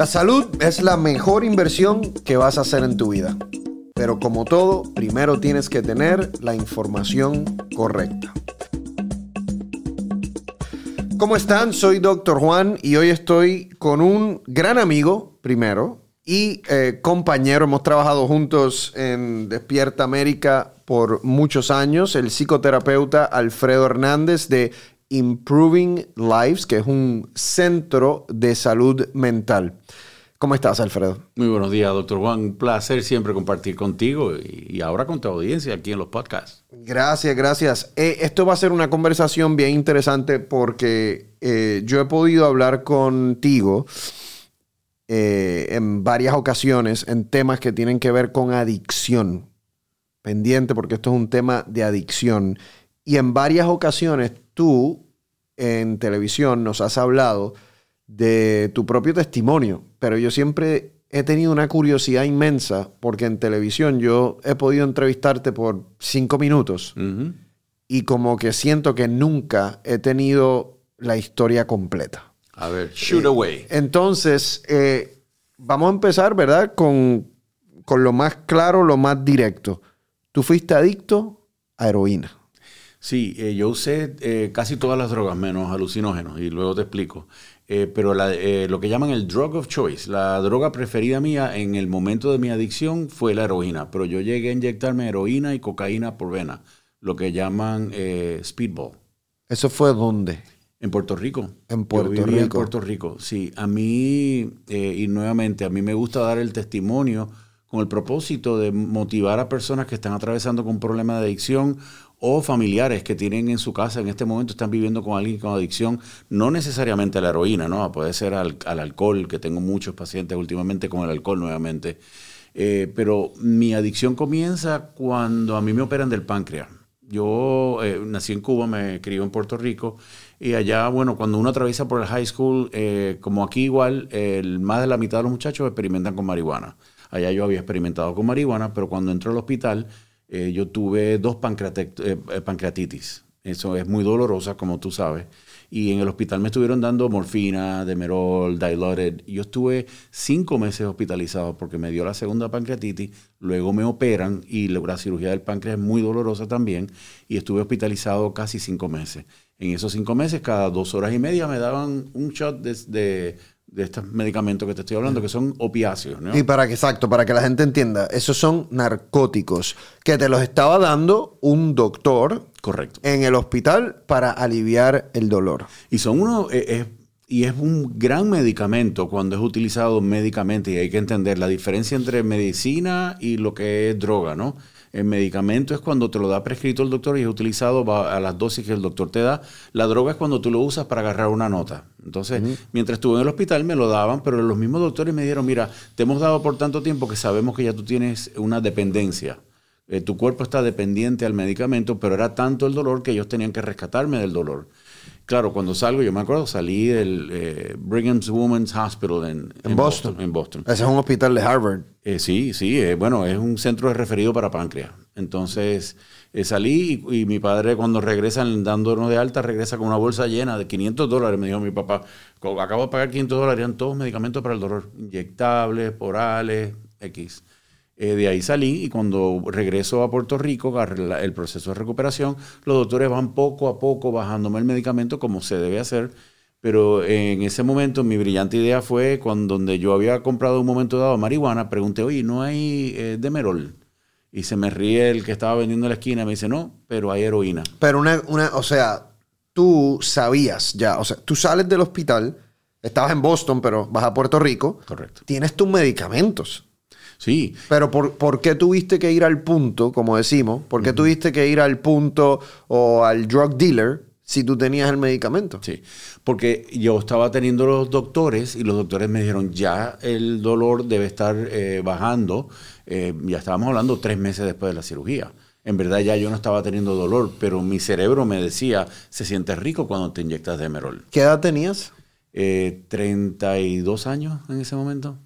La salud es la mejor inversión que vas a hacer en tu vida. Pero como todo, primero tienes que tener la información correcta. ¿Cómo están? Soy Dr. Juan y hoy estoy con un gran amigo, primero, y eh, compañero. Hemos trabajado juntos en Despierta América por muchos años, el psicoterapeuta Alfredo Hernández de Improving Lives, que es un centro de salud mental. ¿Cómo estás, Alfredo? Muy buenos días, doctor Juan. Un placer siempre compartir contigo y, ahora con tu audiencia aquí en los podcasts. Gracias, gracias. Eh, esto va a ser una conversación bien interesante porque eh, yo he podido hablar contigo eh, en varias ocasiones en temas que tienen que ver con adicción. Pendiente porque esto es un tema de adicción. Y en varias ocasiones tú en televisión nos has hablado de tu propio testimonio, pero yo siempre he tenido una curiosidad inmensa porque en televisión yo he podido entrevistarte por cinco minutos y como que siento que nunca he tenido la historia completa. A ver, shoot away. entonces, eh, vamos a empezar, ¿verdad? Con, con lo más claro, lo más directo. Tú fuiste adicto a heroína. Sí, eh, yo usé eh, casi todas las drogas menos alucinógenos y luego te explico. Eh, pero lo que llaman el drug of choice, la droga preferida mía en el momento de mi adicción fue la heroína, pero yo llegué a inyectarme heroína y cocaína por vena, lo que llaman speedball. ¿Eso fue dónde? En Puerto Rico. En Puerto Rico. En Puerto Rico, sí. A mí, y nuevamente, a mí me gusta dar el testimonio con el propósito de motivar a personas que están atravesando con un problema de adicción o familiares que tienen en su casa en este momento están viviendo con alguien con adicción, no necesariamente a la heroína, ¿no? Puede ser al, alcohol, que tengo muchos pacientes últimamente con el alcohol nuevamente. Eh, pero mi adicción comienza cuando a mí me operan del páncreas. Yo eh, nací en Cuba, me crié en Puerto Rico y allá, bueno, cuando uno atraviesa por el high school, eh, como aquí igual, más de la mitad de los muchachos experimentan con marihuana. Allá yo había experimentado con marihuana, pero cuando entré al hospital, eh, yo tuve dos eh, eh, pancreatitis. Eso es muy dolorosa, como tú sabes. Y en el hospital me estuvieron dando morfina, demerol, dilaudid. Yo estuve cinco meses hospitalizado porque me dio la segunda pancreatitis. Luego me operan y la cirugía del páncreas es muy dolorosa también. Y estuve hospitalizado casi cinco meses. En esos cinco meses, cada dos horas y media me daban un shot de estos medicamentos que te estoy hablando, que son opiáceos. ¿no? Y para que, exacto, para que la gente entienda, esos son narcóticos que te los estaba dando un doctor. Correcto. En el hospital para aliviar el dolor. Y son uno, eh, y es un gran medicamento cuando es utilizado médicamente, y hay que entender la diferencia entre medicina y lo que es droga, ¿no? El medicamento es cuando te lo da prescrito el doctor y es utilizado a las dosis que el doctor te da. La droga es cuando tú lo usas para agarrar una nota. Entonces, mientras estuve en el hospital me lo daban, pero los mismos doctores me dijeron, mira, te hemos dado por tanto tiempo que sabemos que ya tú tienes una dependencia. Eh, tu cuerpo está dependiente al medicamento, pero era tanto el dolor que ellos tenían que rescatarme del dolor. Claro, cuando salgo, yo me acuerdo, salí del eh, Brigham's Women's Hospital en, Boston. En Boston. Ese es un hospital de Harvard. Eh, sí, sí, eh, bueno, es un centro de referido para páncreas. Entonces salí y, mi padre cuando regresa dándonos de alta, regresa con una bolsa llena de 500 dólares. Me dijo mi papá, acabo de pagar 500 dólares, eran todos medicamentos para el dolor, inyectables, orales, X. Eh, de ahí salí y cuando regreso a Puerto Rico, el proceso de recuperación, los doctores van poco a poco bajándome el medicamento como se debe hacer. Pero en ese momento mi brillante idea fue cuando donde yo había comprado un momento dado marihuana, pregunté, oye, ¿no hay eh, demerol? Y se me ríe el que estaba vendiendo en la esquina, me dice, no, pero hay heroína. Pero una, una, o sea, tú sabías ya, o sea, tú sales del hospital, estabas en Boston, pero vas a Puerto Rico. Correcto. Tienes tus medicamentos. Sí. Pero por, qué tuviste que ir al punto, como decimos? ¿Por qué tuviste que ir al punto o al drug dealer si tú tenías el medicamento? Sí, porque yo estaba teniendo los doctores y los doctores me dijeron, ya el dolor debe estar eh, bajando. Eh, ya estábamos hablando tres meses después de la cirugía. En verdad ya yo no estaba teniendo dolor, pero mi cerebro me decía, se siente rico cuando te inyectas Demerol. ¿Qué edad tenías? Eh, 32 años en ese momento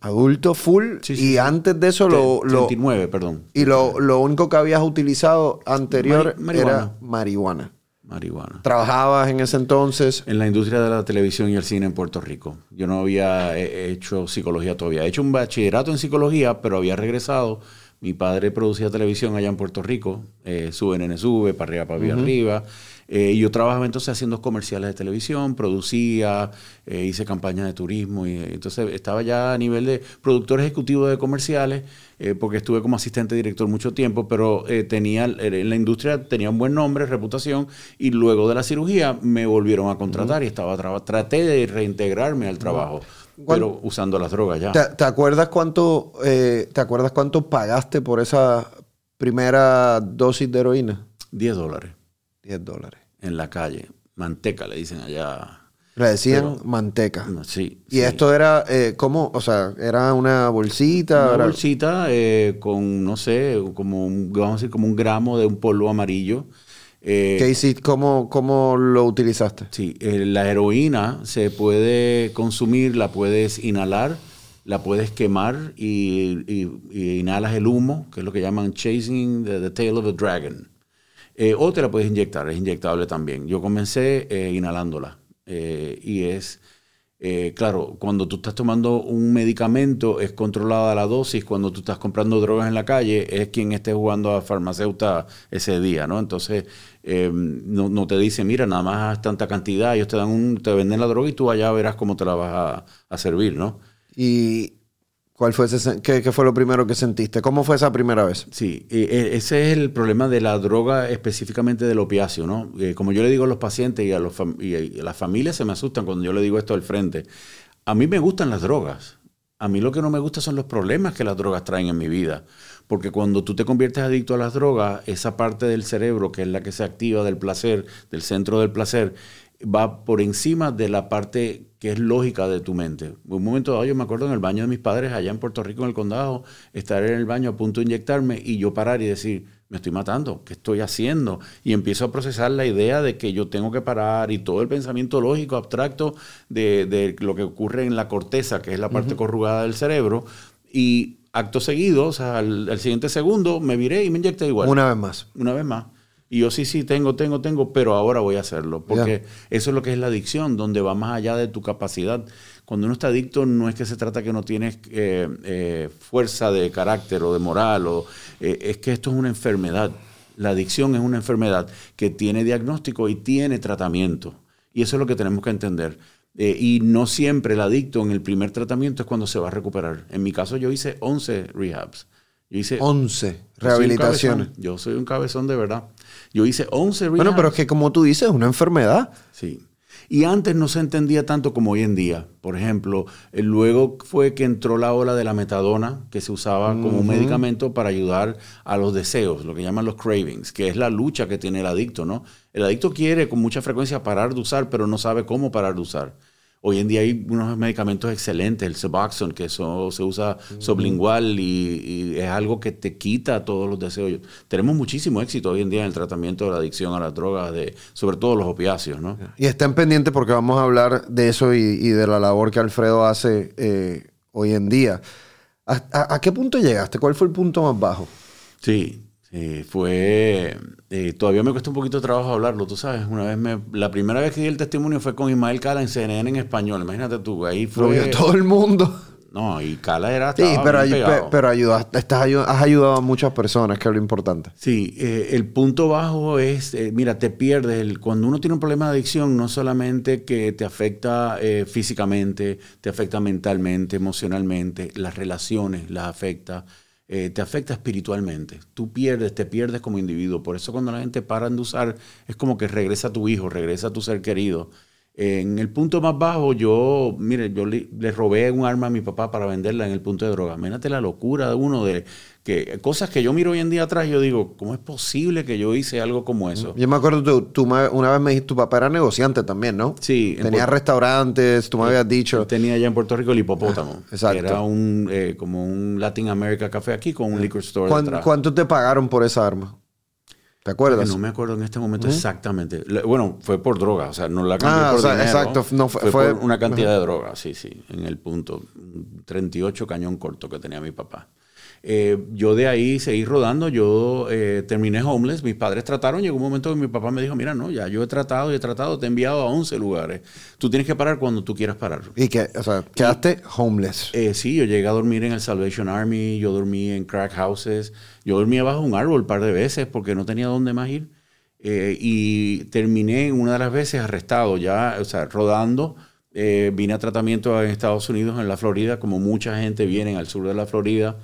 adulto full. y antes de eso lo... 39, perdón. Y lo, único que habías utilizado anterior era marihuana. marihuana. ¿Trabajabas en ese entonces? En la industria de la televisión y el cine en Puerto Rico. Yo no había eh, hecho psicología todavía. He hecho un bachillerato en psicología, pero había regresado. Mi padre producía televisión allá en Puerto Rico, eh, sube nene sube, para arriba, para arriba. Eh, yo trabajaba entonces haciendo comerciales de televisión, producía, eh, hice campañas de turismo. Y, entonces estaba ya a nivel de productor ejecutivo de comerciales, eh, porque estuve como asistente director mucho tiempo, pero tenía en la industria tenía un buen nombre, reputación, y luego de la cirugía me volvieron a contratar y estaba traté de reintegrarme al trabajo. Pero usando las drogas ya. ¿Te, acuerdas cuánto te acuerdas cuánto pagaste por esa primera dosis de heroína? 10 dólares. 10 dólares. En la calle. Manteca le dicen allá. Le decían manteca. Sí. Y esto era, eh, ¿cómo? O sea, era una bolsita. Una bolsita eh, con, no sé, como un, vamos a decir, como un gramo de un polvo amarillo. Eh, ¿Qué hiciste? ¿Cómo, ¿Cómo, lo utilizaste? Sí, eh, la heroína se puede consumir, la puedes inhalar, la puedes quemar y, inhalas el humo, que es lo que llaman chasing the tail of a dragon. Eh, o te la puedes inyectar, es inyectable también. Yo comencé eh, inhalándola eh, y es, claro, cuando tú estás tomando un medicamento es controlada la dosis, cuando tú estás comprando drogas en la calle es quien esté jugando a farmacéutica ese día, ¿no? Entonces no, no, te dicen, mira, nada más tanta cantidad, ellos te dan un, te venden la droga y tú allá verás cómo te la vas a, a servir, ¿no? Y ¿Cuál fue qué, fue lo primero que sentiste? ¿Cómo fue esa primera vez? Sí, e, ese es el problema de la droga, específicamente del opiáceo, ¿no? Eh, como yo le digo a los pacientes y a, los y a las familias se me asustan cuando yo le digo esto al frente. A mí me gustan las drogas. A mí lo que no me gusta son los problemas que las drogas traen en mi vida. Porque cuando tú te conviertes adicto a las drogas, esa parte del cerebro, que es la que se activa del placer, del centro del placer, va por encima de la parte que es lógica de tu mente. Un momento dado yo me acuerdo en el baño de mis padres allá en Puerto Rico, en el condado, estar en el baño a punto de inyectarme y yo parar y decir, me estoy matando, ¿qué estoy haciendo? Y empiezo a procesar la idea de que yo tengo que parar y todo el pensamiento lógico, abstracto de, lo que ocurre en la corteza, que es la parte corrugada del cerebro, y acto seguido, o sea, al, al, siguiente segundo, me viré y me inyecté igual. Una vez más. Una vez más. Y yo sí, sí, tengo, tengo, tengo, pero ahora voy a hacerlo. Porque eso es lo que es la adicción, donde va más allá de tu capacidad. Cuando uno está adicto, no es que se trata que no tienes eh, eh, fuerza de carácter o de moral, o, eh, es que esto es una enfermedad. La adicción es una enfermedad que tiene diagnóstico y tiene tratamiento. Y eso es lo que tenemos que entender. y no siempre el adicto en el primer tratamiento es cuando se va a recuperar. En mi caso, yo hice 11 rehabs. Yo hice 11 rehabilitaciones. Yo soy un cabezón de verdad. Yo hice 11 rehabs. Bueno, pero es que como tú dices, es una enfermedad. Sí. Y antes no se entendía tanto como hoy en día. Por ejemplo, eh, luego fue que entró la ola de la metadona, que se usaba como un medicamento para ayudar a los deseos, lo que llaman los cravings, que es la lucha que tiene el adicto, ¿no? El adicto quiere con mucha frecuencia parar de usar, pero no sabe cómo parar de usar. Hoy en día hay unos medicamentos excelentes, el Suboxone, que se usa sublingual y, es algo que te quita todos los deseos. Tenemos muchísimo éxito hoy en día en el tratamiento de la adicción a las drogas, de, sobre todo los opiáceos, ¿no? Y estén pendientes porque vamos a hablar de eso y, de la labor que Alfredo hace eh, hoy en día. ¿A, qué punto llegaste? ¿Cuál fue el punto más bajo? Sí, Sí, fue. Eh, todavía me cuesta un poquito de trabajo hablarlo, tú sabes. Una vez me. La primera vez que di el testimonio fue con Ismael Cala en CNN en español. Imagínate tú, ahí fue. todo el mundo. No, y Cala era. Sí, pero, pero ayudaste, estás, has ayudado a muchas personas, que es lo importante. Sí, eh, el punto bajo es, eh, mira, te pierdes. cuando uno tiene un problema de adicción, no solamente que te afecta físicamente, te afecta mentalmente, emocionalmente, las relaciones las afecta. Eh, te afecta espiritualmente. Tú pierdes, te pierdes como individuo. Por eso cuando la gente para de usar, es como que regresa tu hijo, regresa tu ser querido. En el punto más bajo, yo, mire, yo le, robé un arma a mi papá para venderla en el punto de droga. Mírate la locura de uno de que cosas que yo miro hoy en día atrás, yo digo, ¿cómo es posible que yo hice algo como eso? Yo me acuerdo, tú, una vez me dijiste, tu papá era negociante también, ¿no? Sí. Tenía restaurantes, tú me habías dicho. Tenía allá en Puerto Rico el hipopótamo. exacto. era un, eh, como un Latin America café aquí con un liquor store ¿Cuánto te pagaron por esa arma? ¿Te acuerdas? No me acuerdo en este momento exactamente. Bueno, fue por droga, o sea, no la cambié ah, por o sea, Exacto, no, fue, por una cantidad de droga, sí, sí, en el punto. 38 cañón corto que tenía mi papá. Eh, yo de ahí seguí rodando, yo eh, terminé homeless, mis padres trataron, llegó un momento que mi papá me dijo, mira, no, ya yo he tratado y he tratado, te he enviado a 11 lugares, tú tienes que parar cuando tú quieras parar. ¿Y que, o sea, quedaste homeless? Eh, sí, yo llegué a dormir en el Salvation Army, yo dormí en crack houses, yo dormí bajo un árbol un par de veces porque no tenía dónde más ir. y terminé una de las veces arrestado, ya, o sea, rodando. vine a tratamiento en Estados Unidos, en la Florida, como mucha gente viene al sur de la Florida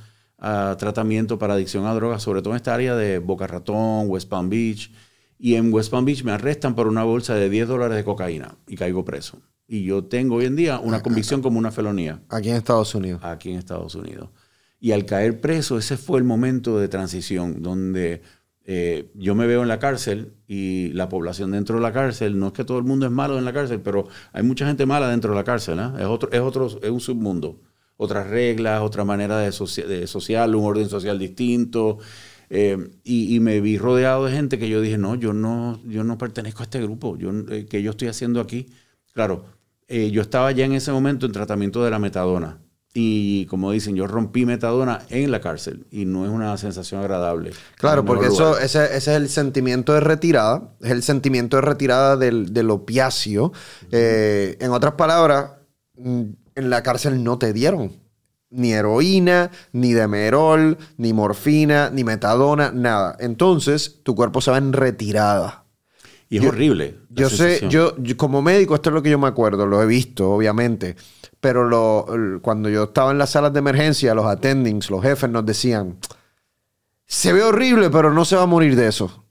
a tratamiento para adicción a drogas, sobre todo en esta área de Boca Ratón, West Palm Beach. Y en West Palm Beach me arrestan por una bolsa de 10 dólares de cocaína y caigo preso. Y yo tengo hoy en día una convicción como una felonía. Aquí en Estados Unidos. Aquí en Estados Unidos. Y al caer preso, ese fue el momento de transición donde eh, yo me veo en la cárcel y la población dentro de la cárcel, no es que todo el mundo es malo en la cárcel, pero hay mucha gente mala dentro de la cárcel. ¿eh? Es, otro, es, otro, es un submundo otras reglas, otra manera de, social, un orden social distinto. Eh, y, me vi rodeado de gente que yo dije, no, yo no, yo no pertenezco a este grupo, yo, eh, que yo estoy haciendo aquí. Claro, eh, yo estaba ya en ese momento en tratamiento de la metadona. Y como dicen, yo rompí metadona en la cárcel y no es una sensación agradable. Claro, porque eso, ese, es el sentimiento de retirada, es el sentimiento de retirada del, del opiáceo. en otras palabras, mm, en la cárcel no te dieron ni heroína, ni demerol, ni morfina, ni metadona, nada. Entonces, tu cuerpo se va en retirada. Y es horrible. Yo sé, yo, como médico, esto es lo que yo me acuerdo, lo he visto, obviamente. Pero lo, cuando yo estaba en las salas de emergencia, los attendings, los jefes nos decían, se ve horrible, pero no se va a morir de eso.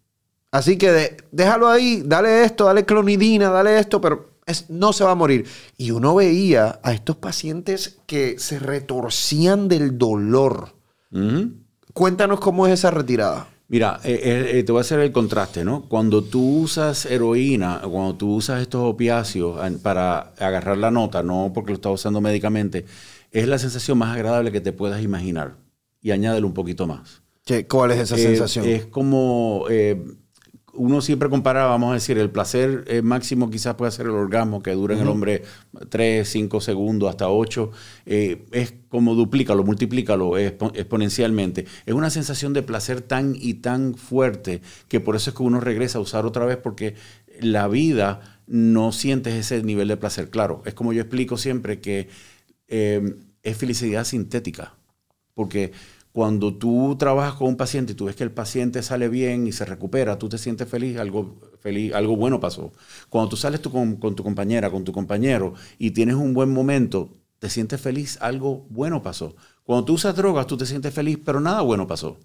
Así que déjalo ahí, dale esto, dale clonidina, dale esto, pero no se va a morir. Y uno veía a estos pacientes que se retorcían del dolor. Cuéntanos cómo es esa retirada. Mira, eh, eh, eh, te voy a hacer el contraste, ¿no? Cuando tú usas heroína, cuando tú usas estos opiáceos para agarrar la nota, no porque lo estás usando médicamente, es la sensación más agradable que te puedas imaginar. Y añádelo un poquito más. ¿Qué, ¿Cuál es esa sensación? Es como uno siempre compara, vamos a decir, el placer eh, máximo quizás puede ser el orgasmo que dura en el hombre 3, 5 segundos, hasta 8. Eh, es como duplícalo, multiplícalo exponencialmente. Es una sensación de placer tan y tan fuerte que por eso es que uno regresa a usar otra vez porque la vida no sientes ese nivel de placer. Claro, es como yo explico siempre que eh, es felicidad sintética. Porque cuando tú trabajas con un paciente y tú ves que el paciente sale bien y se recupera, tú te sientes feliz, algo, feliz, algo bueno pasó. Cuando tú sales tú con, tu compañera, con tu compañero y tienes un buen momento, te sientes feliz, algo bueno pasó. Cuando tú usas drogas, tú te sientes feliz, pero nada bueno pasó.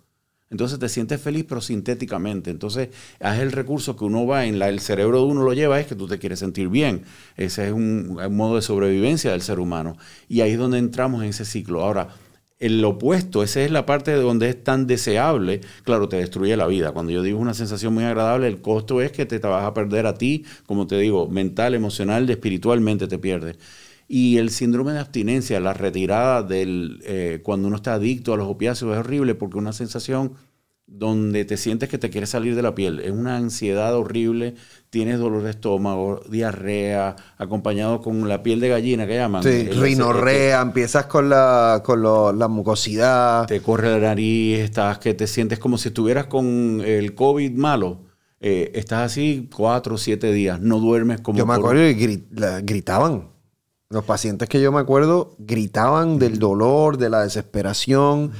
Entonces te sientes feliz, pero sintéticamente. Entonces es el recurso que uno va en la, el cerebro de uno lo lleva, es que tú te quieres sentir bien. Ese es un, un modo de sobrevivencia del ser humano. Y ahí es donde entramos en ese ciclo. Ahora, el opuesto, esa es la parte de donde es tan deseable, claro, te destruye la vida. Cuando yo digo una sensación muy agradable, el costo es que te, vas a perder a ti, como te digo, mental, emocional, espiritualmente te pierdes. Y el síndrome de abstinencia, la retirada del, eh, cuando uno está adicto a los opiáceos es horrible porque una sensación donde te sientes que te quieres salir de la piel. Es una ansiedad horrible, tienes dolor de estómago, diarrea, acompañado con la piel de gallina que llaman. Sí, rinorrea, empiezas con la, con la mucosidad. Te corre la nariz, estás que te sientes como si estuvieras con el COVID malo. Eh, estás así cuatro o siete días, no duermes como... Yo me acuerdo que gritaban. Los pacientes que yo me acuerdo gritaban del dolor, de la desesperación.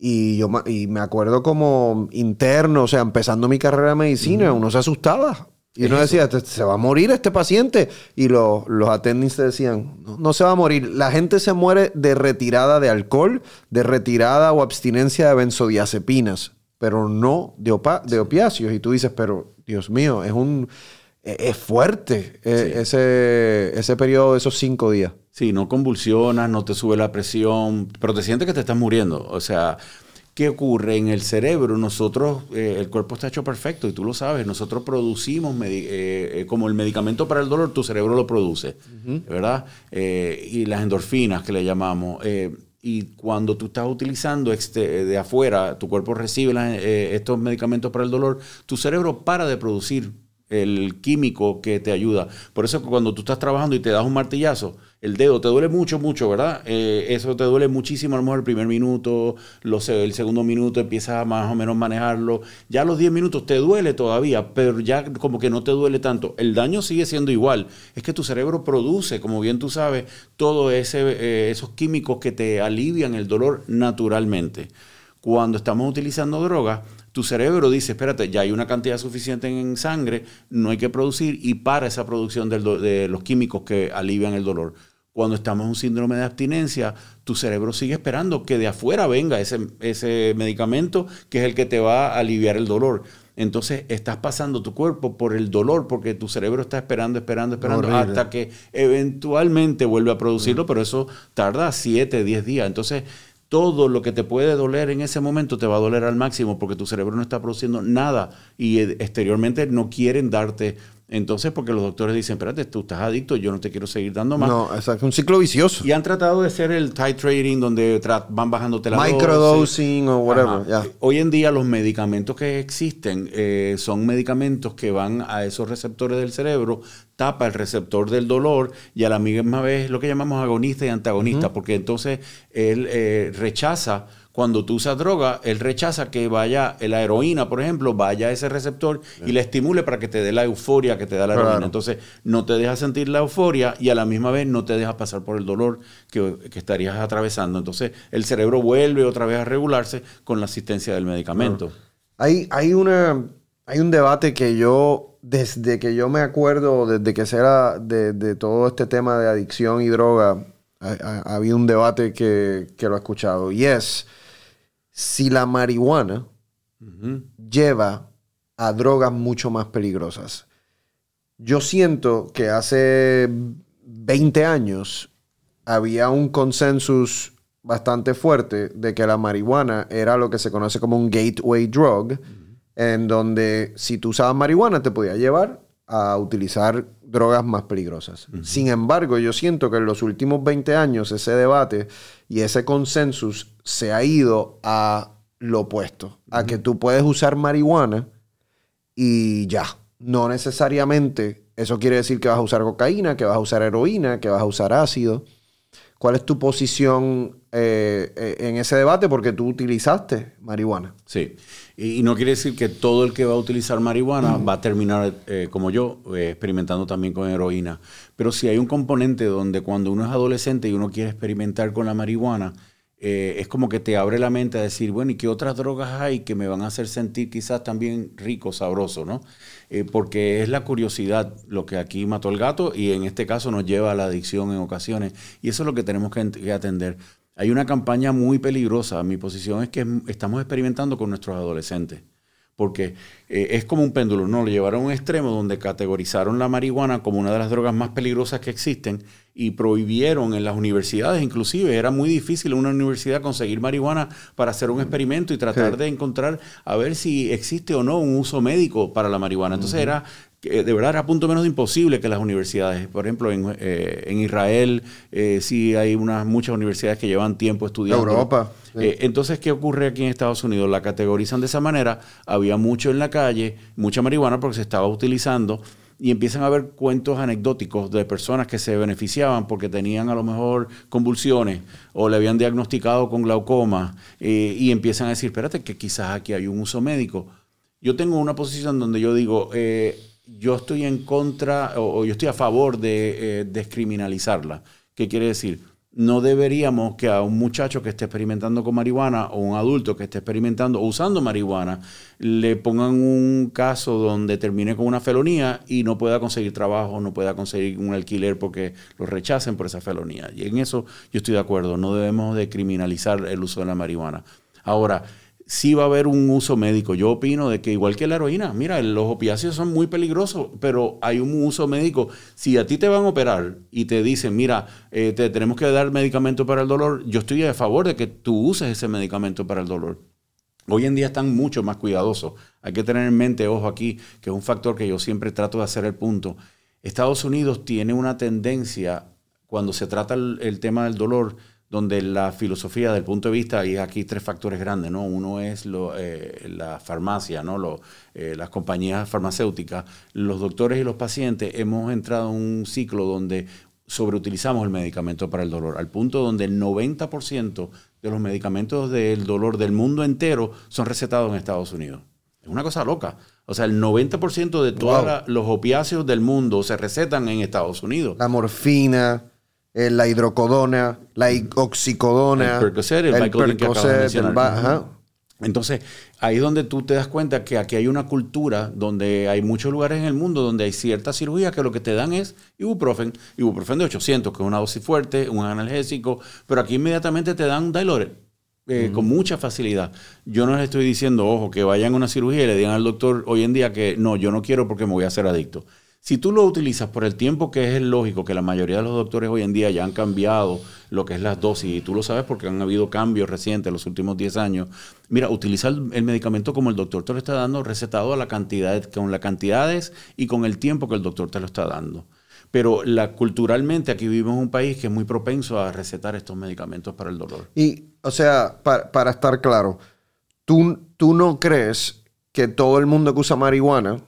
Y yo y me acuerdo como interno, o sea, empezando mi carrera de medicina, uno se asustaba. Y uno decía, este, se va a morir este paciente. Y los, los attendings decían, no, se va a morir. La gente se muere de retirada de alcohol, de retirada o abstinencia de benzodiazepinas, pero no de, de opiáceos. Y tú dices, pero Dios mío, es un es fuerte e, ese, ese periodo de esos cinco días. Sí, no convulsionas, no te sube la presión, pero te sientes que te estás muriendo. O sea, ¿qué ocurre? En el cerebro, nosotros, eh, el cuerpo está hecho perfecto y tú lo sabes, nosotros producimos, eh, eh, como el medicamento para el dolor, tu cerebro lo produce, ¿verdad? y las endorfinas que le llamamos. y cuando tú estás utilizando este, de afuera, tu cuerpo recibe estos medicamentos para el dolor, tu cerebro para de producir el químico que te ayuda. Por eso cuando tú estás trabajando y te das un martillazo, el dedo te duele mucho, mucho, ¿verdad? Eh, eso te duele muchísimo a lo mejor el primer minuto, el segundo minuto empiezas a más o menos manejarlo. Ya a los 10 minutos te duele todavía, pero ya como que no te duele tanto. El daño sigue siendo igual. Es que tu cerebro produce, como bien tú sabes, todos eh, esos químicos que te alivian el dolor naturalmente. Cuando estamos utilizando drogas, tu cerebro dice, espérate, ya hay una cantidad suficiente en sangre, no hay que producir y para esa producción de los químicos que alivian el dolor. Cuando estamos en un síndrome de abstinencia, tu cerebro sigue esperando que de afuera venga ese, ese medicamento que es el que te va a aliviar el dolor. Entonces estás pasando tu cuerpo por el dolor porque tu cerebro está esperando, esperando, esperando hasta que eventualmente vuelve a producirlo, pero eso tarda 7, 10 días. Entonces todo lo que te puede doler en ese momento te va a doler al máximo porque tu cerebro no está produciendo nada y eh, exteriormente no quieren darte entonces, porque los doctores dicen, espérate, tú estás adicto, yo no te quiero seguir dando más. No, exacto, un ciclo vicioso. Y han tratado de hacer el titrating donde van bajándote la Microdosing o whatever. Hoy en día los medicamentos que existen eh, son medicamentos que van a esos receptores del cerebro, tapa el receptor del dolor y a la misma vez lo que llamamos agonista y antagonista, porque entonces él eh, rechaza cuando tú usas droga, él rechaza que vaya la heroína, por ejemplo, vaya a ese receptor y le estimule para que te dé la euforia que te da la heroína. Entonces, no te deja sentir la euforia y a la misma vez no te deja pasar por el dolor que, estarías atravesando. Entonces, el cerebro vuelve otra vez a regularse con la asistencia del medicamento. Hay, hay, una, hay un debate que yo, desde que yo me acuerdo, desde que será de, todo este tema de adicción y droga, ha, habido un debate que, que lo he escuchado. Y es si la marihuana lleva a drogas mucho más peligrosas. Yo siento que hace 20 años había un consensus bastante fuerte de que la marihuana era lo que se conoce como un gateway drug, en donde si tú usabas marihuana te podía llevar a utilizar drogas más peligrosas. Sin embargo, yo siento que en los últimos 20 años ese debate y ese consensus se ha ido a lo opuesto, a que tú puedes usar marihuana y ya. No necesariamente eso quiere decir que vas a usar cocaína, que vas a usar heroína, que vas a usar ácido. ¿Cuál es tu posición eh, eh, en ese debate? Porque tú utilizaste marihuana. Sí, y, no quiere decir que todo el que va a utilizar marihuana va a terminar, eh, como yo, experimentando también con heroína. Pero si hay un componente donde cuando uno es adolescente y uno quiere experimentar con la marihuana, eh, es como que te abre la mente a decir, bueno, ¿y qué otras drogas hay que me van a hacer sentir quizás también rico, sabroso, ¿no? Eh, porque es la curiosidad lo que aquí mató el gato y en este caso nos lleva a la adicción en ocasiones. Y eso es lo que tenemos que atender. Hay una campaña muy peligrosa. Mi posición es que estamos experimentando con nuestros adolescentes porque eh, es como un péndulo, ¿no? Lo llevaron a un extremo donde categorizaron la marihuana como una de las drogas más peligrosas que existen y prohibieron en las universidades, inclusive era muy difícil en una universidad conseguir marihuana para hacer un experimento y tratar de encontrar a ver si existe o no un uso médico para la marihuana. Entonces era de verdad era punto menos imposible que las universidades, por ejemplo, en, eh, en Israel eh, sí hay unas muchas universidades que llevan tiempo estudiando. Europa. Eh, entonces, ¿qué ocurre aquí en Estados Unidos? La categorizan de esa manera, había mucho en la calle, mucha marihuana porque se estaba utilizando y empiezan a haber cuentos anecdóticos de personas que se beneficiaban porque tenían a lo mejor convulsiones o le habían diagnosticado con glaucoma y empiezan a decir, espérate, que quizás aquí hay un uso médico. Yo tengo una posición donde yo digo, yo estoy en contra o, yo estoy a favor de eh, descriminalizarla. ¿Qué quiere decir? No deberíamos que a un muchacho que esté experimentando con marihuana o un adulto que esté experimentando o usando marihuana le pongan un caso donde termine con una felonía y no pueda conseguir trabajo, no pueda conseguir un alquiler porque lo rechacen por esa felonía. Y en eso yo estoy de acuerdo, no debemos de criminalizar el uso de la marihuana. Ahora, sí va a haber un uso médico. Yo opino de que igual que la heroína, mira, los opiáceos son muy peligrosos, pero hay un uso médico. Si a ti te van a operar y te dicen, mira, eh, te tenemos que dar medicamento para el dolor, yo estoy a favor de que tú uses ese medicamento para el dolor. Hoy en día están mucho más cuidadosos. Hay que tener en mente, ojo aquí, que es un factor que yo siempre trato de hacer el punto. Estados Unidos tiene una tendencia, cuando se trata el tema del dolor, donde la filosofía del punto de vista, y aquí tres factores grandes, ¿no? Uno es lo, eh, la farmacia, ¿no? Lo, eh, las compañías farmacéuticas, los doctores y los pacientes hemos entrado en un ciclo donde sobreutilizamos el medicamento para el dolor, al punto donde el 90% de los medicamentos del dolor del mundo entero son recetados en Estados Unidos. Es una cosa loca. O sea, el 90% de todos los opiáceos del mundo se recetan en Estados Unidos. La morfina, eh, la hidrocodona, la oxicodona, el Percocet, el, el Entonces, ahí es donde tú te das cuenta que aquí hay una cultura donde hay muchos lugares en el mundo donde hay ciertas cirugías que lo que te dan es ibuprofen, ibuprofen de 800, que es una dosis fuerte, un analgésico, pero aquí inmediatamente te dan Diloret. Eh, con mucha facilidad. Yo no les estoy diciendo, ojo, que vayan a una cirugía y le digan al doctor hoy en día que no, yo no quiero porque me voy a hacer adicto. Si tú lo utilizas por el tiempo que es lógico, que la mayoría de los doctores hoy en día ya han cambiado lo que es las dosis, y tú lo sabes porque han habido cambios recientes en los últimos 10 años, mira, utiliza el, medicamento como el doctor te lo está dando, recetado a la cantidad, con las cantidades y con el tiempo que el doctor te lo está dando. Pero la, culturalmente aquí vivimos en un país que es muy propenso a recetar estos medicamentos para el dolor. Y, o sea, para, estar claro, ¿tú, ¿tú no crees que todo el mundo que usa marihuana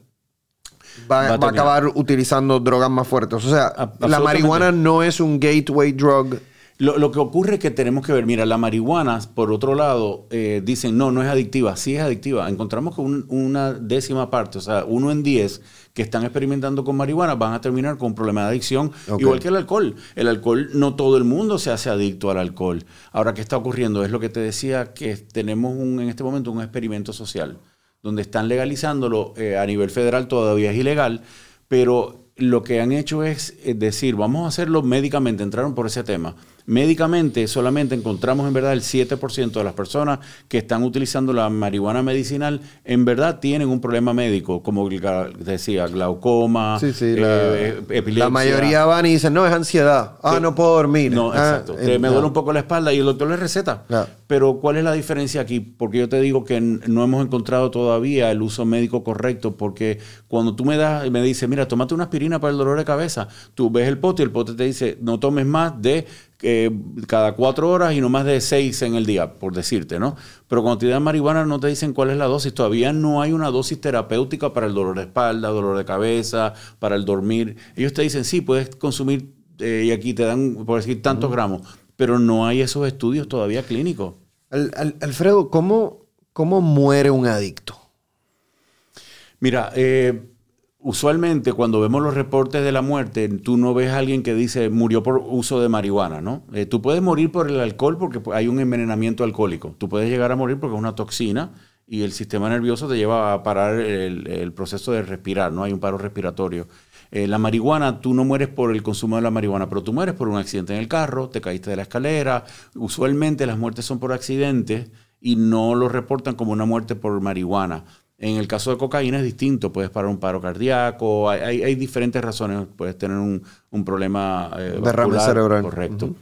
va, a, acabar utilizando drogas más fuertes. O sea, la marihuana no es un gateway drug. Lo, que ocurre es que tenemos que ver, mira, la marihuana, por otro lado, eh, dicen, no, no es adictiva. Sí es adictiva. Encontramos que una décima parte, o sea, uno en diez que están experimentando con marihuana van a terminar con un problema de adicción, igual que el alcohol. El alcohol, no todo el mundo se hace adicto al alcohol. Ahora, ¿qué está ocurriendo? Es lo que te decía, que tenemos un, en este momento un experimento social donde están legalizándolo eh, a nivel federal todavía es ilegal, pero lo que han hecho es decir, vamos a hacerlo médicamente, entraron por ese tema. Médicamente solamente encontramos en verdad el 7% de las personas que están utilizando la marihuana medicinal, en verdad tienen un problema médico, como decía, glaucoma, sí, sí, eh, epilepsia. La mayoría van y dicen, no, es ansiedad, ah, no puedo dormir. No, ah, exacto, me duele un poco la espalda y el doctor le receta. Pero ¿cuál es la diferencia aquí? Porque yo te digo que no hemos encontrado todavía el uso médico correcto, porque cuando tú me das y me dices, mira, tómate una aspirina para el dolor de cabeza, tú ves el pote y el pote te dice, no tomes más de eh, cada cuatro horas y no más de seis en el día, por decirte, ¿no? Pero cuando te dan marihuana no te dicen cuál es la dosis, todavía no hay una dosis terapéutica para el dolor de espalda, dolor de cabeza, para el dormir. Ellos te dicen, sí, puedes consumir eh, y aquí te dan, por decir, tantos gramos, pero no hay esos estudios todavía clínicos. Alfredo, ¿cómo, ¿cómo muere un adicto? Mira, eh, usualmente cuando vemos los reportes de la muerte, tú no ves a alguien que dice murió por uso de marihuana, ¿no? Eh, tú puedes morir por el alcohol porque hay un envenenamiento alcohólico. Tú puedes llegar a morir porque es una toxina y el sistema nervioso te lleva a parar el, proceso de respirar, ¿no? Hay un paro respiratorio. Eh, la marihuana, tú no mueres por el consumo de la marihuana, pero tú mueres por un accidente en el carro, te caíste de la escalera. Usualmente las muertes son por accidentes y no lo reportan como una muerte por marihuana. En el caso de cocaína es distinto, puedes parar un paro cardíaco, hay, diferentes razones, puedes tener un, problema eh, derrame cerebral. Correcto.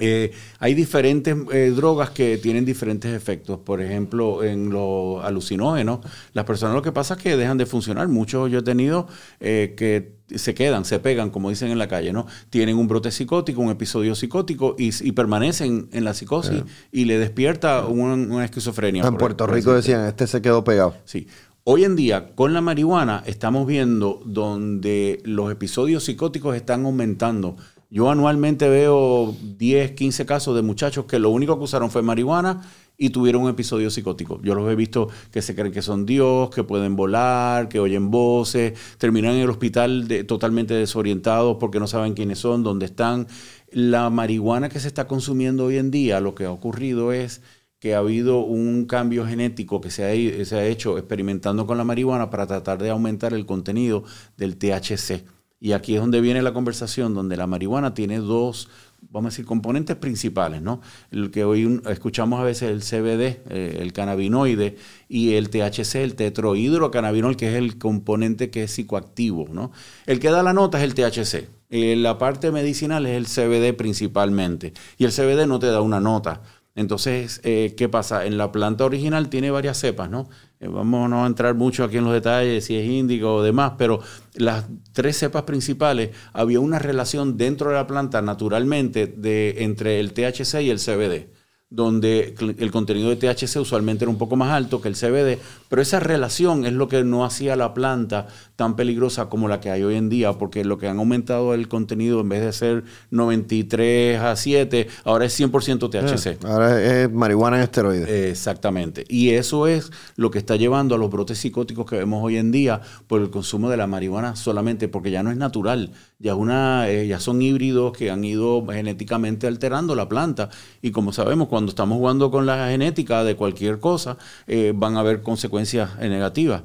Eh, hay diferentes eh, drogas que tienen diferentes efectos. Por ejemplo, en los alucinógenos, las personas lo que pasa es que dejan de funcionar. Muchos yo he tenido eh, que se quedan, se pegan, como dicen en la calle, ¿no? Tienen un brote psicótico, un episodio psicótico y, permanecen en la psicosis y le despierta una, esquizofrenia. En Puerto Rico decían, este se quedó pegado. Sí. Hoy en día, con la marihuana, estamos viendo donde los episodios psicóticos están aumentando yo anualmente veo 10, 15 casos de muchachos que lo único que usaron fue marihuana y tuvieron un episodio psicótico. Yo los he visto que se creen que son Dios, que pueden volar, que oyen voces, terminan en el hospital totalmente desorientados porque no saben quiénes son, dónde están. La marihuana que se está consumiendo hoy en día, lo que ha ocurrido es que ha habido un cambio genético que se ha, se ha hecho experimentando con la marihuana para tratar de aumentar el contenido del THC y aquí es donde viene la conversación, donde la marihuana tiene dos, vamos a decir, componentes principales, ¿no? El que hoy escuchamos a veces el CBD, eh, el cannabinoide, y el THC, el tetrohidrocannabinol, que es el componente que es psicoactivo, ¿no? El que da la nota es el THC. Eh, la parte medicinal es el CBD principalmente. Y el CBD no te da una nota. Entonces, eh, ¿qué pasa? En la planta original tiene varias cepas, ¿no? Eh, vamos no a entrar mucho aquí en los detalles, si es índigo o demás, pero las tres cepas principales, había una relación dentro de la planta naturalmente de, entre el THC y el CBD donde el contenido de THC usualmente era un poco más alto que el CBD, pero esa relación es lo que no hacía la planta tan peligrosa como la que hay hoy en día, porque lo que han aumentado el contenido en vez de ser 93 a 7, ahora es 100% THC. ahora es marihuana en esteroides. Exactamente. Y eso es lo que está llevando a los brotes psicóticos que vemos hoy en día por el consumo de la marihuana solamente, porque ya no es natural, ya, una, eh, ya son híbridos que han ido genéticamente alterando la planta. Y como sabemos, cuando estamos jugando con la genética de cualquier cosa, eh, van a haber consecuencias negativas.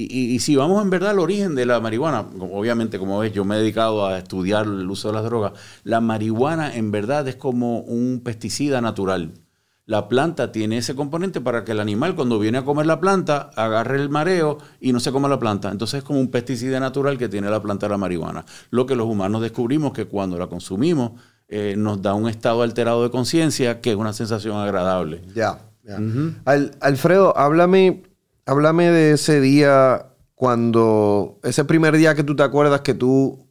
Y, si vamos en verdad al origen de la marihuana, obviamente como ves, yo me he dedicado a estudiar el uso de las drogas, la marihuana en verdad es como un pesticida natural. La planta tiene ese componente para que el animal cuando viene a comer la planta agarre el mareo y no se coma la planta. Entonces es como un pesticida natural que tiene la planta de la marihuana. Lo que los humanos descubrimos que cuando la consumimos eh, nos da un estado alterado de conciencia que es una sensación agradable. Ya. Alfredo, háblame háblame de ese día cuando, ese primer día que tú te acuerdas que tú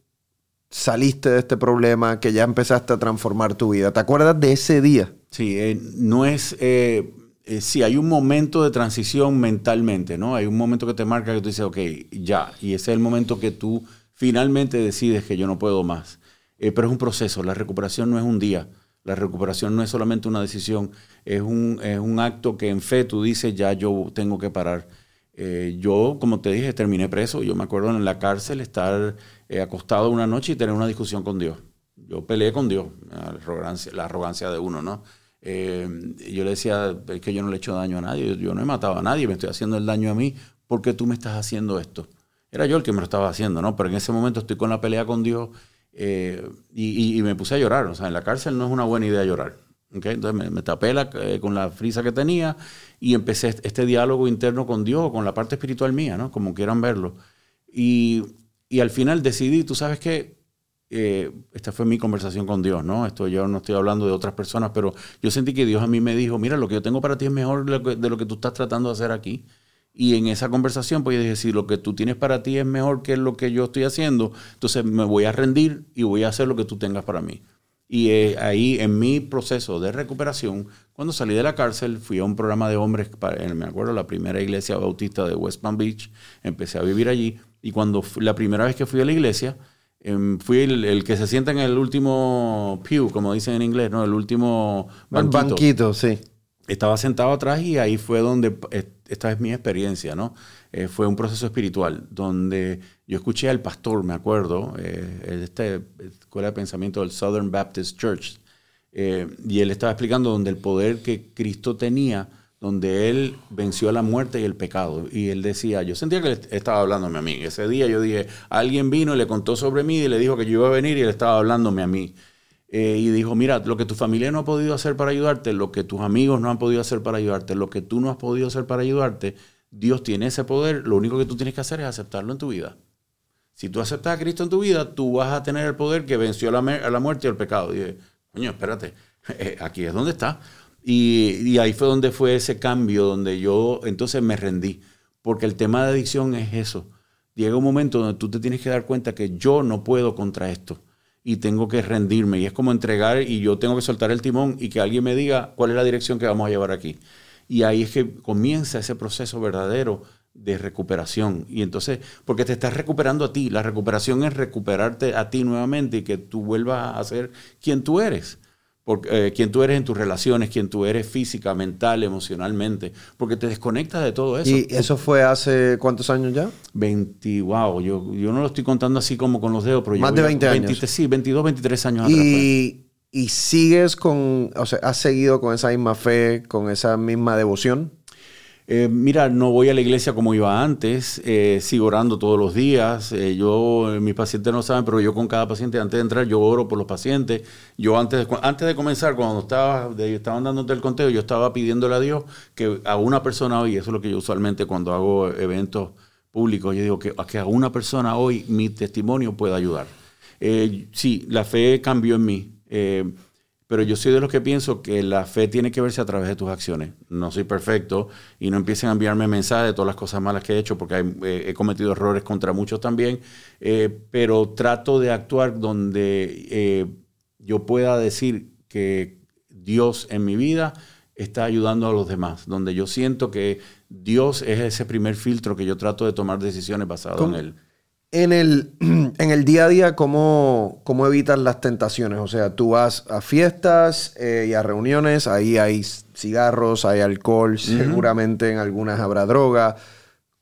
saliste de este problema, que ya empezaste a transformar tu vida. ¿Te acuerdas de ese día? Sí, eh, no es... Eh, eh, sí, hay un momento de transición mentalmente, ¿no? Hay un momento que te marca que tú dices, ok, ya. Y ese es el momento que tú finalmente decides que yo no puedo más. pero es un proceso. La recuperación no es un día. La recuperación no es solamente una decisión, es un, es un acto que en fe tú dices, ya yo tengo que parar. Eh, yo, como te dije, terminé preso. Yo me acuerdo en la cárcel estar eh, acostado una noche y tener una discusión con Dios. Yo peleé con Dios, la arrogancia, de uno, ¿no? Eh, yo le decía, es que yo no le he hecho daño a nadie, yo no he matado a nadie, me estoy haciendo el daño a mí, ¿por qué tú me estás haciendo esto? Era yo el que me lo estaba haciendo, ¿no? Pero en ese momento estoy con la pelea con Dios eh, y, me puse a llorar. O sea, en la cárcel no es una buena idea llorar. Entonces me, tapé eh, con la frisa que tenía y empecé este diálogo interno con Dios, con la parte espiritual mía, ¿no? Como quieran verlo. Y, al final decidí, tú sabes que eh, esta fue mi conversación con Dios, ¿no? Esto yo no estoy hablando de otras personas, pero yo sentí que Dios a mí me dijo, mira, lo que yo tengo para ti es mejor de lo que tú estás tratando de hacer aquí. Y en esa conversación, pues yo dije, si lo que tú tienes para ti es mejor que lo que yo estoy haciendo, entonces me voy a rendir y voy a hacer lo que tú tengas para mí. Y eh, ahí en mi proceso de recuperación, cuando salí de la cárcel, fui a un programa de hombres, me acuerdo, la primera iglesia bautista de West Palm Beach, empecé a vivir allí. Y cuando la primera vez que fui a la iglesia, em, fui el, que se sienta en el último pew, como dicen en inglés, ¿no? El último banquito. banquito, sí. Estaba sentado atrás y ahí fue donde eh, esta es mi experiencia, ¿no? Eh, fue un proceso espiritual donde yo escuché al pastor, me acuerdo, eh, esta escuela de pensamiento del Southern Baptist Church, eh, y él estaba explicando donde el poder que Cristo tenía, donde él venció la muerte y el pecado. Y él decía, yo sentía que él estaba hablándome a mí. Ese día yo dije, alguien vino y le contó sobre mí y le dijo que yo iba a venir y él estaba hablándome a mí. Y dijo, mira, lo que tu familia no ha podido hacer para ayudarte, lo que tus amigos no han podido hacer para ayudarte, lo que tú no has podido hacer para ayudarte, Dios tiene ese poder, lo único que tú tienes que hacer es aceptarlo en tu vida. Si tú aceptas a Cristo en tu vida, tú vas a tener el poder que venció a la, muerte y el pecado. Y dije, coño, espérate, eh, aquí es donde está. Y, ahí fue donde fue ese cambio, donde yo entonces me rendí. Porque el tema de adicción es eso. Llega un momento donde tú te tienes que dar cuenta que yo no puedo contra esto y tengo que rendirme. Y es como entregar y yo tengo que soltar el timón y que alguien me diga cuál es la dirección que vamos a llevar aquí. Y ahí es que comienza ese proceso verdadero de recuperación. Y entonces, porque te estás recuperando a ti, la recuperación es recuperarte a ti nuevamente y que tú vuelvas a ser quien tú eres. Porque, eh, quien tú eres en tus relaciones, quien tú eres física, mental, emocionalmente, porque te desconectas de todo eso. ¿Y eso fue hace cuántos años ya? 20, wow, yo, yo no lo estoy contando así como con los dedos, pero Más de 20 años. sí, 22, 23 años y, y sigues con, o sea, has seguido con esa misma fe, con esa misma devoción. Eh, mira, no voy a la iglesia como iba antes, eh, sigo orando todos los días. Eh, yo, mis pacientes no saben, pero yo con cada paciente, antes de entrar, yo oro por los pacientes. Yo antes de, antes de comenzar, cuando estaba, de, estaban el conteo, yo estaba pidiéndole a Dios que a una persona hoy, eso es lo que yo usualmente cuando hago eventos públicos, yo digo que, que a una persona hoy mi testimonio pueda ayudar. sí, la fe cambió en mí. Pero yo soy de los que pienso que la fe tiene que verse a través de tus acciones. No soy perfecto y no empiecen a enviarme mensajes de todas las cosas malas que he hecho, porque eh, he cometido errores contra muchos también, eh, pero trato de actuar donde eh, yo pueda decir que Dios en mi vida está ayudando a los demás, donde yo siento que Dios es ese primer filtro que yo trato de tomar decisiones basadas en Él. En el, en el día a día, ¿cómo, ¿cómo, evitas las tentaciones? O sea, tú vas a fiestas eh, y a reuniones, ahí hay cigarros, hay alcohol, seguramente en algunas habrá droga.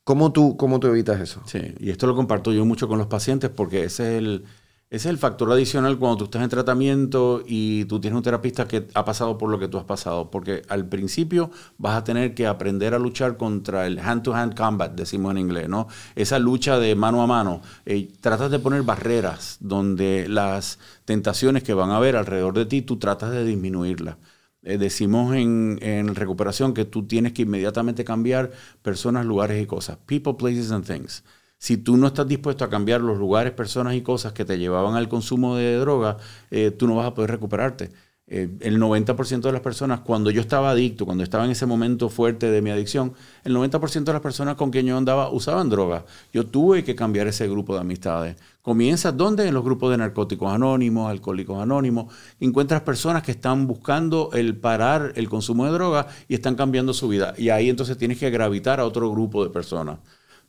¿Cómo tú, ¿Cómo tú evitas eso? Sí, y esto lo comparto yo mucho con los pacientes porque ese es el, ese es el factor adicional cuando tú estás en tratamiento y tú tienes un terapista que ha pasado por lo que tú has pasado, porque al principio vas a tener que aprender a luchar contra el hand-to-hand combat, decimos en inglés, ¿no? Esa lucha de mano a mano. Eh, tratas de poner barreras donde las tentaciones que van a haber alrededor de ti, tú tratas de disminuirlas. Eh, decimos en, en recuperación que tú tienes que inmediatamente cambiar personas, lugares y cosas. People, places and things. Si tú no estás dispuesto a cambiar los lugares, personas y cosas que te llevaban al consumo de droga, eh, tú no vas a poder recuperarte. Eh, el 90% de las personas, cuando yo estaba adicto, cuando estaba en ese momento fuerte de mi adicción, el 90% de las personas con quien yo andaba usaban droga. Yo tuve que cambiar ese grupo de amistades. Comienzas ¿dónde? En los grupos de narcóticos anónimos, alcohólicos anónimos. Encuentras personas que están buscando el parar el consumo de droga y están cambiando su vida. Y ahí entonces tienes que gravitar a otro grupo de personas.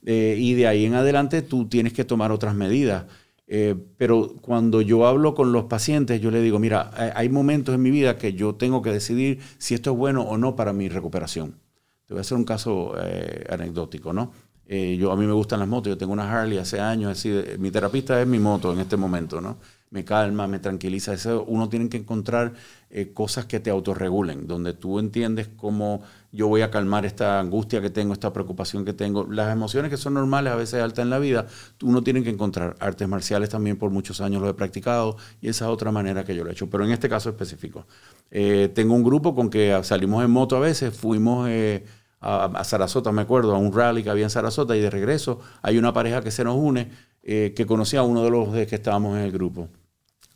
Eh, y de ahí en adelante tú tienes que tomar otras medidas. Eh, pero cuando yo hablo con los pacientes, yo les digo, mira, hay momentos en mi vida que yo tengo que decidir si esto es bueno o no para mi recuperación. Te voy a hacer un caso eh, anecdótico, ¿no? yo, a mí me gustan las motos, yo tengo una Harley hace años, así, mi terapista es mi moto en este momento, ¿no? Me calma, me tranquiliza. Eso, uno tiene que encontrar cosas que te autorregulen, donde tú entiendes cómo yo voy a calmar esta angustia que tengo, esta preocupación que tengo. Las emociones que son normales, a veces altas en la vida, uno tiene que encontrar artes marciales también por muchos años lo he practicado y esa es otra manera que yo lo he hecho. Pero en este caso específico, eh, tengo un grupo con que salimos en moto a veces, fuimos eh, a, a, Sarasota, me acuerdo, a un rally que había en Sarasota y de regreso hay una pareja que se nos une eh, que conocía a uno de los que estábamos en el grupo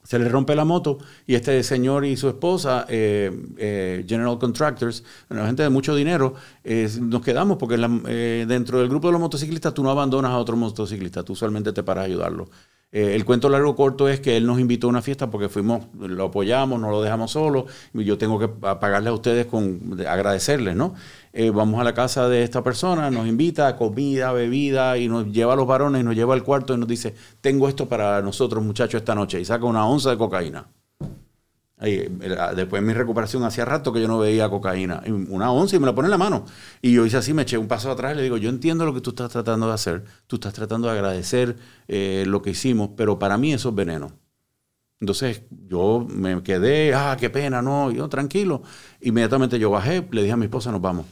se le rompe la moto y este señor y su esposa, eh, eh, General Contractors, gente de mucho dinero, nos quedamos porque dentro del grupo de los motociclistas tú no abandonas a otro motociclista, tú usualmente te paras a ayudarlo. El cuento largo corto es que él nos invitó a una fiesta porque fuimos, lo apoyamos, no lo dejamos solo. Y yo tengo que pagarle a ustedes con agradecerles, ¿no? Eh, vamos a la casa de esta persona, nos invita a comida, bebida y nos lleva a los varones, nos lleva al cuarto y nos dice, tengo esto para nosotros muchachos esta noche y saca una onza de cocaína. Después de mi recuperación, hacía rato que yo no veía cocaína. Una once y me la pone en la mano. Y yo hice así, me eché un paso atrás y le digo, yo entiendo lo que tú estás tratando de hacer. Tú estás tratando de agradecer eh, lo que hicimos, pero para mí eso es veneno. Entonces yo me quedé, ah, qué pena, no, yo tranquilo. Inmediatamente yo bajé, le dije a mi esposa, nos vamos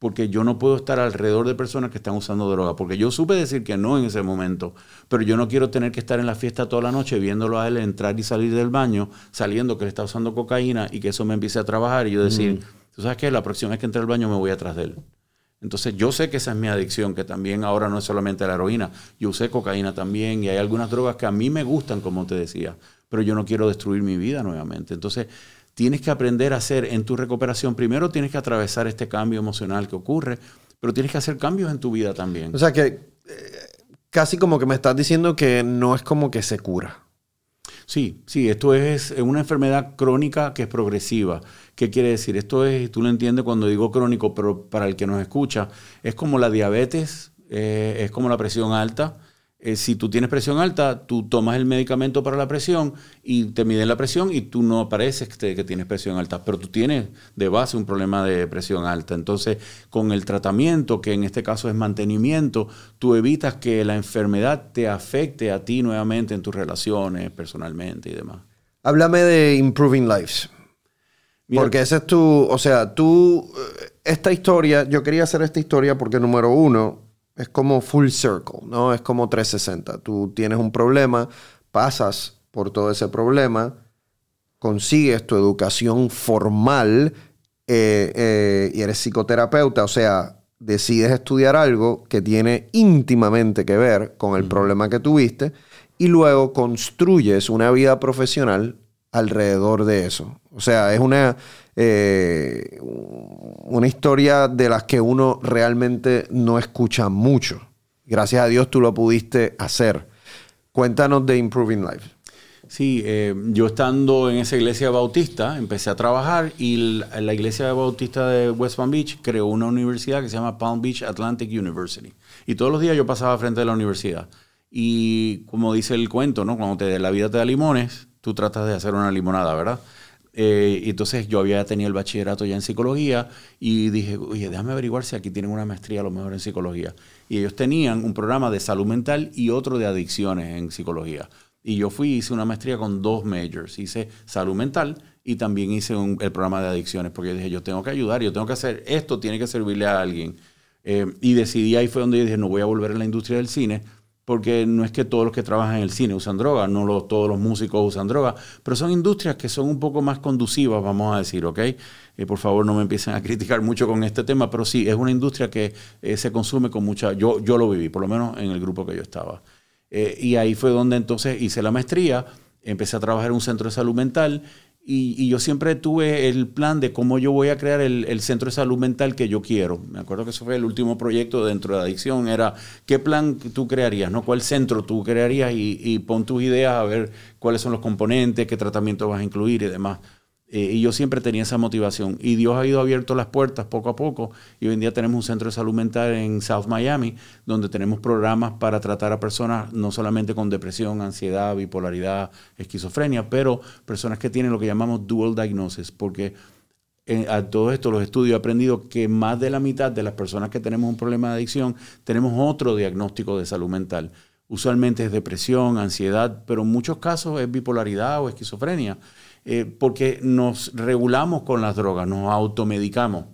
porque yo no puedo estar alrededor de personas que están usando droga, porque yo supe decir que no en ese momento, pero yo no quiero tener que estar en la fiesta toda la noche viéndolo a él entrar y salir del baño, saliendo que él está usando cocaína y que eso me empiece a trabajar y yo decir, mm. tú sabes que la próxima vez que entre al baño me voy atrás de él. Entonces yo sé que esa es mi adicción, que también ahora no es solamente la heroína, yo usé cocaína también y hay algunas drogas que a mí me gustan, como te decía, pero yo no quiero destruir mi vida nuevamente. Entonces tienes que aprender a hacer en tu recuperación. Primero tienes que atravesar este cambio emocional que ocurre, pero tienes que hacer cambios en tu vida también. O sea que eh, casi como que me estás diciendo que no es como que se cura. Sí, sí, esto es una enfermedad crónica que es progresiva. ¿Qué quiere decir? Esto es, tú lo entiendes cuando digo crónico, pero para el que nos escucha, es como la diabetes, eh, es como la presión alta, eh, si tú tienes presión alta, tú tomas el medicamento para la presión y te miden la presión y tú no apareces que, que, tienes presión alta, pero tú tienes de base un problema de presión alta. Entonces, con el tratamiento, que en este caso es mantenimiento, tú evitas que la enfermedad te afecte a ti nuevamente en tus relaciones personalmente y demás. Háblame de Improving Lives. porque ese es tu, o sea, tú, eh, esta historia, yo quería hacer esta historia porque número uno, es como full circle, ¿no? Es como 360. Tú tienes un problema, pasas por todo ese problema, consigues tu educación formal eh, eh, y eres psicoterapeuta, o sea, decides estudiar algo que tiene íntimamente que ver con el problema que tuviste y luego construyes una vida profesional alrededor de eso. O sea, es una, eh, una historia de las que uno realmente no escucha mucho. Gracias a Dios tú lo pudiste hacer. Cuéntanos de Improving Life. Sí, eh, yo estando en esa iglesia bautista, empecé a trabajar y la, iglesia bautista de West Palm Beach creó una universidad que se llama Palm Beach Atlantic University. Y todos los días yo pasaba frente a la universidad. Y como dice el cuento, ¿no? Cuando te, la vida te da limones, tú tratas de hacer una limonada, ¿verdad? Eh, entonces yo había tenido el bachillerato ya en psicología y dije, oye, déjame averiguar si aquí tienen una maestría a lo mejor en psicología. Y ellos tenían un programa de salud mental y otro de adicciones en psicología. Y yo fui, hice una maestría con dos majors. Hice salud mental y también hice el programa de adicciones, porque yo dije, yo tengo que ayudar, yo tengo que hacer, esto tiene que servirle a alguien. Eh, y decidí, ahí fue donde yo dije, no voy a volver a la industria del cine, porque no es que todos los que trabajan en el cine usan droga, no todos los músicos usan droga, pero son industrias que son un poco más conducivas, vamos a decir, ¿ok? Eh, por favor, no me empiecen a criticar mucho con este tema, pero sí, es una industria que eh, se consume con mucha... Yo, yo lo viví, por lo menos en el grupo que yo estaba. Eh, y ahí fue donde entonces hice la maestría, empecé a trabajar en un centro de salud mental y, yo siempre tuve el plan de cómo yo voy a crear el, centro de salud mental que yo quiero. Me acuerdo que eso fue el último proyecto dentro de adicción, era qué plan tú crearías, ¿no? ¿Cuál centro tú crearías? Y, y pon tus ideas a ver cuáles son los componentes, qué tratamiento vas a incluir y demás. Eh, y yo siempre tenía esa motivación. Y Dios ha ido abierto las puertas poco a poco. Y hoy en día tenemos un centro de salud mental en South Miami, donde tenemos programas para tratar a personas no solamente con depresión, ansiedad, bipolaridad, esquizofrenia, pero personas que tienen lo que llamamos dual diagnosis, porque eh, a todo esto los estudios he aprendido que más de la mitad de las personas que tenemos un problema de adicción tenemos otro diagnóstico de salud mental. Usualmente es depresión, ansiedad, pero en muchos casos es bipolaridad o esquizofrenia. Eh, porque nos regulamos con las drogas, nos automedicamos.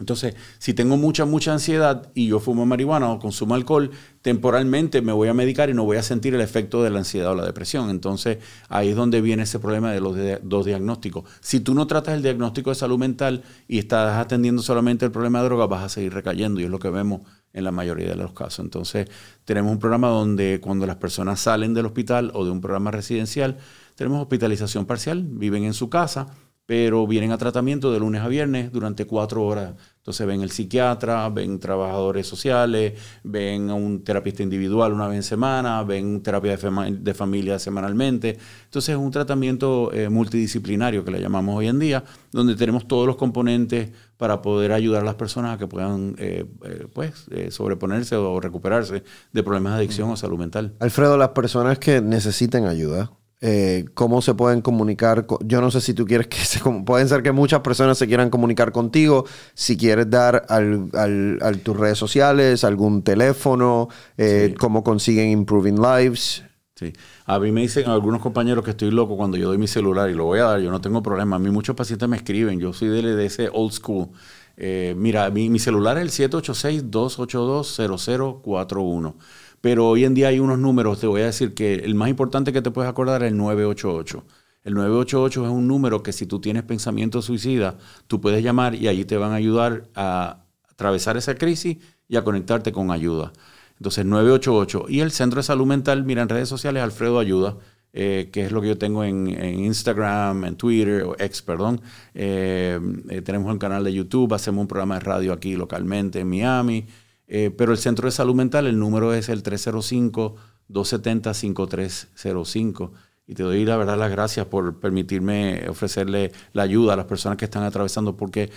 Entonces, si tengo mucha, mucha ansiedad y yo fumo marihuana o consumo alcohol, temporalmente me voy a medicar y no voy a sentir el efecto de la ansiedad o la depresión. Entonces, ahí es donde viene ese problema de los dos diagnósticos. Si tú no tratas el diagnóstico de salud mental y estás atendiendo solamente el problema de droga, vas a seguir recayendo y es lo que vemos en la mayoría de los casos. Entonces, tenemos un programa donde cuando las personas salen del hospital o de un programa residencial, tenemos hospitalización parcial, viven en su casa, pero vienen a tratamiento de lunes a viernes durante cuatro horas. Entonces ven el psiquiatra, ven trabajadores sociales, ven a un terapista individual una vez en semana, ven terapia de, familia semanalmente. Entonces es un tratamiento eh, multidisciplinario que le llamamos hoy en día, donde tenemos todos los componentes para poder ayudar a las personas a que puedan eh, eh, pues, sobreponerse o recuperarse de problemas de adicción o salud mental. Alfredo, las personas que necesiten ayuda, eh, cómo se pueden comunicar. Yo no sé si tú quieres que se... Pueden ser que muchas personas se quieran comunicar contigo. Si quieres dar al, al, tus redes sociales, algún teléfono, eh, cómo consiguen Improving Lives. Sí. A mí me dicen algunos compañeros que estoy loco cuando yo doy mi celular y lo voy a dar, yo no tengo problema. A mí muchos pacientes me escriben, yo soy de, ese old school. Eh, mira, mi, mi celular es el 786-282-0041. Pero hoy en día hay unos números, te voy a decir que el más importante que te puedes acordar es el 988. El 988 es un número que si tú tienes pensamiento suicida, tú puedes llamar y allí te van a ayudar a atravesar esa crisis y a conectarte con ayuda. Entonces, 988. Y el Centro de Salud Mental, mira, en redes sociales, Alfredo Ayuda, eh, que es lo que yo tengo en, Instagram, en Twitter, o ex, perdón. Eh, eh, tenemos un canal de YouTube, hacemos un programa de radio aquí localmente en Miami. Eh, pero el Centro de Salud Mental, el número es el 305-270-5305. Y te doy la verdad las gracias por permitirme ofrecerle la ayuda a las personas que están atravesando, porque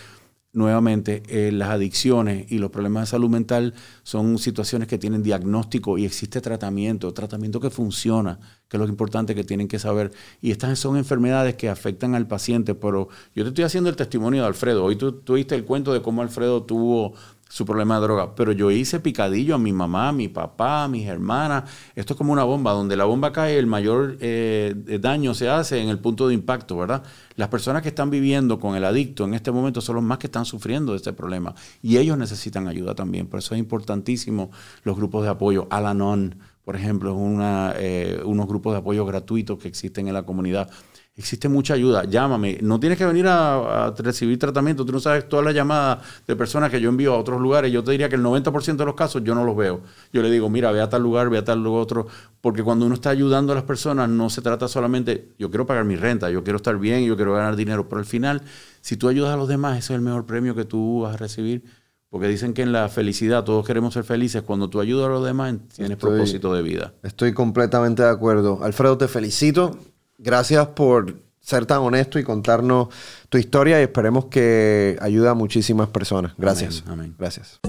nuevamente eh, las adicciones y los problemas de salud mental son situaciones que tienen diagnóstico y existe tratamiento, tratamiento que funciona, que es lo importante que tienen que saber. Y estas son enfermedades que afectan al paciente, pero yo te estoy haciendo el testimonio de Alfredo. Hoy tú tuviste el cuento de cómo Alfredo tuvo su problema de droga. Pero yo hice picadillo a mi mamá, a mi papá, a mis hermanas. Esto es como una bomba. Donde la bomba cae, el mayor eh, daño se hace en el punto de impacto, ¿verdad? Las personas que están viviendo con el adicto en este momento son los más que están sufriendo de este problema. Y ellos necesitan ayuda también. Por eso es importantísimo los grupos de apoyo. Alanon, por ejemplo, es una, eh, unos grupos de apoyo gratuitos que existen en la comunidad. Existe mucha ayuda. Llámame. No tienes que venir a, recibir tratamiento. Tú no sabes todas las llamadas de personas que yo envío a otros lugares. Yo te diría que el 90% de los casos yo no los veo. Yo le digo, mira, ve a tal lugar, ve a tal otro. Porque cuando uno está ayudando a las personas, no se trata solamente, yo quiero pagar mi renta, yo quiero estar bien, yo quiero ganar dinero. Pero al final, si tú ayudas a los demás, ese es el mejor premio que tú vas a recibir. Porque dicen que en la felicidad todos queremos ser felices. Cuando tú ayudas a los demás, tienes propósito de vida. Estoy completamente de acuerdo. Alfredo, te felicito. Gracias por ser tan honesto y contarnos tu historia y esperemos que ayude a muchísimas personas. Gracias. Amén. Gracias.